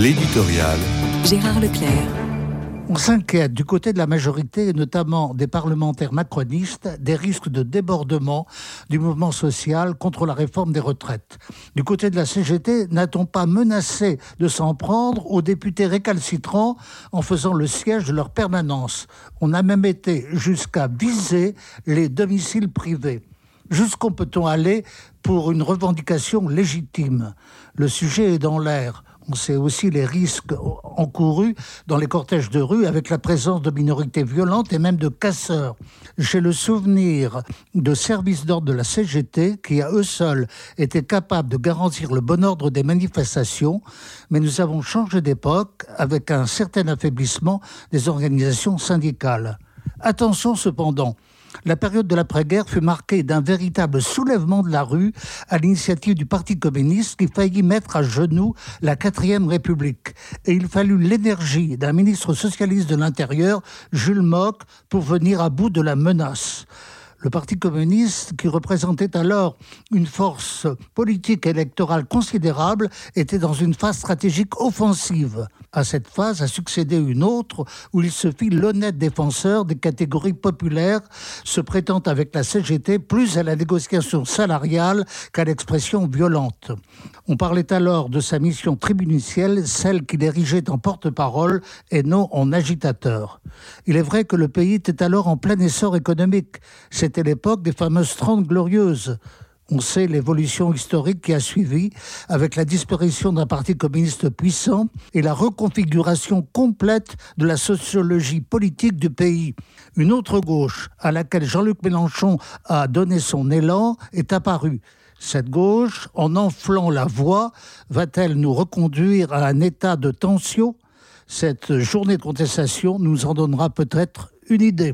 L'éditorial. Gérard Leclerc. On s'inquiète du côté de la majorité, et notamment des parlementaires macronistes, des risques de débordement du mouvement social contre la réforme des retraites. Du côté de la CGT, n'a-t-on pas menacé de s'en prendre aux députés récalcitrants en faisant le siège de leur permanence? On a même été jusqu'à viser les domiciles privés. Jusqu'où peut-on aller pour une revendication légitime? Le sujet est dans l'air. On sait aussi les risques encourus dans les cortèges de rue avec la présence de minorités violentes et même de casseurs. J'ai le souvenir de services d'ordre de la CGT qui, à eux seuls, étaient capables de garantir le bon ordre des manifestations, mais nous avons changé d'époque avec un certain affaiblissement des organisations syndicales. Attention cependant, la période de l'après-guerre fut marquée d'un véritable soulèvement de la rue à l'initiative du Parti communiste qui faillit mettre à genoux la quatrième République. Et il fallut l'énergie d'un ministre socialiste de l'Intérieur, Jules Mock, pour venir à bout de la menace le Parti communiste, qui représentait alors une force politique électorale considérable, était dans une phase stratégique offensive. À cette phase a succédé une autre où il se fit l'honnête défenseur des catégories populaires, se prêtant avec la CGT plus à la négociation salariale qu'à l'expression violente. On parlait alors de sa mission tribunicielle, celle qu'il érigeait en porte-parole et non en agitateur. Il est vrai que le pays était alors en plein essor économique. C'était l'époque des fameuses Trente Glorieuses. On sait l'évolution historique qui a suivi avec la disparition d'un parti communiste puissant et la reconfiguration complète de la sociologie politique du pays. Une autre gauche, à laquelle Jean-Luc Mélenchon a donné son élan, est apparue. Cette gauche, en enflant la voix, va-t-elle nous reconduire à un état de tension? Cette journée de contestation nous en donnera peut-être une idée.